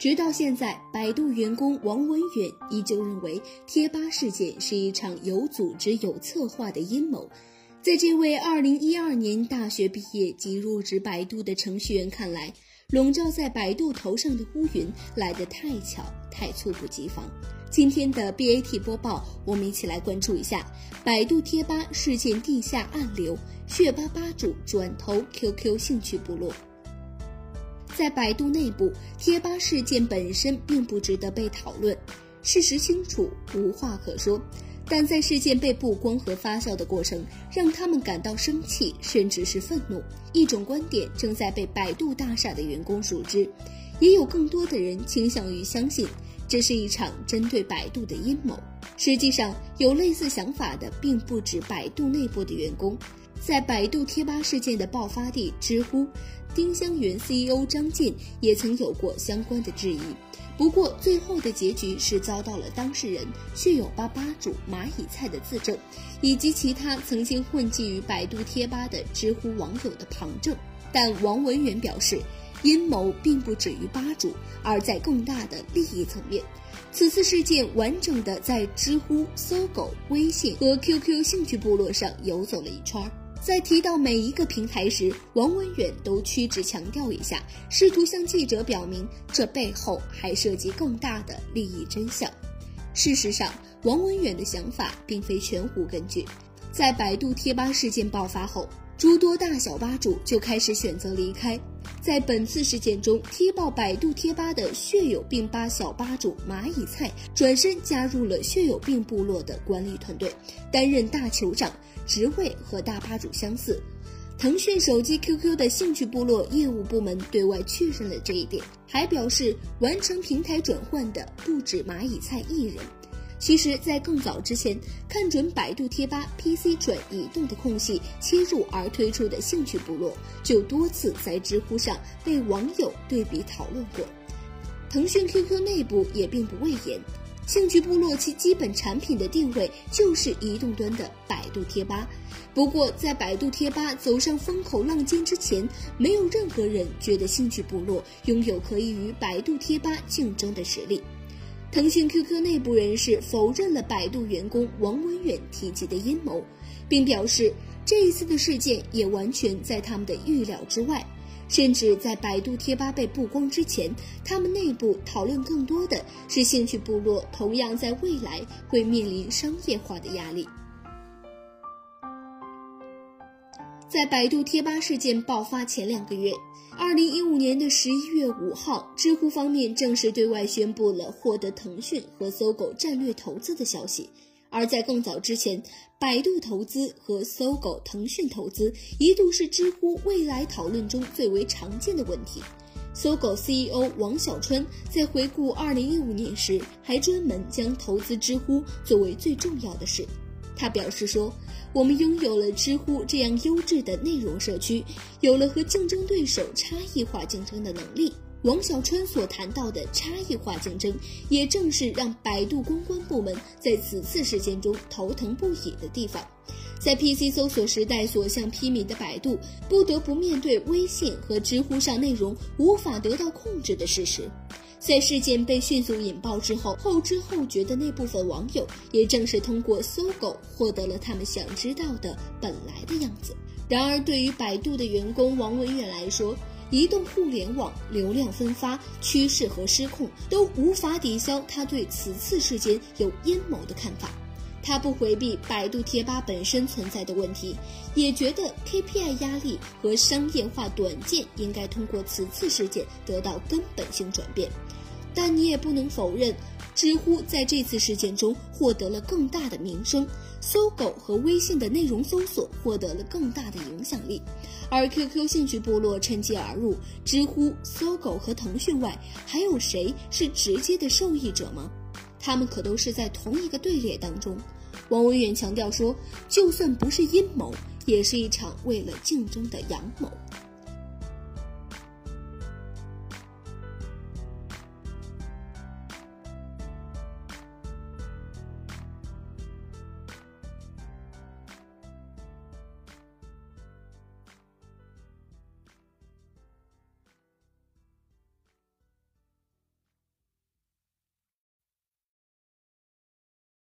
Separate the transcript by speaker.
Speaker 1: 直到现在，百度员工王文远依旧认为贴吧事件是一场有组织、有策划的阴谋。在这位2012年大学毕业即入职百度的程序员看来，笼罩在百度头上的乌云来得太巧，太猝不及防。今天的 BAT 播报，我们一起来关注一下百度贴吧事件地下暗流，血吧吧主转投 QQ 兴趣部落。在百度内部，贴吧事件本身并不值得被讨论，事实清楚，无话可说。但在事件被曝光和发酵的过程，让他们感到生气，甚至是愤怒。一种观点正在被百度大厦的员工熟知，也有更多的人倾向于相信，这是一场针对百度的阴谋。实际上，有类似想法的并不止百度内部的员工。在百度贴吧事件的爆发地知乎，丁香园 CEO 张健也曾有过相关的质疑。不过，最后的结局是遭到了当事人血友吧吧主蚂蚁菜的自证，以及其他曾经混迹于百度贴吧的知乎网友的旁证。但王文远表示，阴谋并不止于吧主，而在更大的利益层面。此次事件完整的在知乎、搜狗、微信和 QQ 兴趣部落上游走了一圈儿。在提到每一个平台时，王文远都屈指强调一下，试图向记者表明这背后还涉及更大的利益真相。事实上，王文远的想法并非全无根据。在百度贴吧事件爆发后，诸多大小吧主就开始选择离开。在本次事件中，踢爆百度贴吧的血友病吧小吧主蚂蚁菜转身加入了血友病部落的管理团队，担任大酋长。职位和大吧主相似，腾讯手机 QQ 的兴趣部落业务部门对外确认了这一点，还表示完成平台转换的不止蚂蚁菜一人。其实，在更早之前，看准百度贴吧 PC 转移动的空隙切入而推出的兴趣部落，就多次在知乎上被网友对比讨论过。腾讯 QQ 内部也并不畏言。兴趣部落其基本产品的定位就是移动端的百度贴吧，不过在百度贴吧走上风口浪尖之前，没有任何人觉得兴趣部落拥有可以与百度贴吧竞争的实力。腾讯 QQ 内部人士否认了百度员工王文远提及的阴谋，并表示这一次的事件也完全在他们的预料之外。甚至在百度贴吧被曝光之前，他们内部讨论更多的是兴趣部落同样在未来会面临商业化的压力。在百度贴吧事件爆发前两个月，二零一五年的十一月五号，知乎方面正式对外宣布了获得腾讯和搜狗战略投资的消息。而在更早之前，百度投资和搜狗、腾讯投资一度是知乎未来讨论中最为常见的问题。搜狗 CEO 王小川在回顾2015年时，还专门将投资知乎作为最重要的事。他表示说：“我们拥有了知乎这样优质的内容社区，有了和竞争对手差异化竞争的能力。”王小川所谈到的差异化竞争，也正是让百度公关部门在此次事件中头疼不已的地方。在 PC 搜索时代所向披靡的百度，不得不面对微信和知乎上内容无法得到控制的事实。在事件被迅速引爆之后，后知后觉的那部分网友，也正是通过搜狗获得了他们想知道的本来的样子。然而，对于百度的员工王文远来说，移动互联网流量分发趋势和失控都无法抵消他对此次事件有阴谋的看法。他不回避百度贴吧本身存在的问题，也觉得 KPI 压力和商业化短见应该通过此次事件得到根本性转变。但你也不能否认，知乎在这次事件中获得了更大的名声，搜狗和微信的内容搜索获得了更大的影响力，而 QQ 兴趣部落趁机而入。知乎、搜狗和腾讯外，还有谁是直接的受益者吗？他们可都是在同一个队列当中。王文远强调说，就算不是阴谋，也是一场为了竞争的阳谋。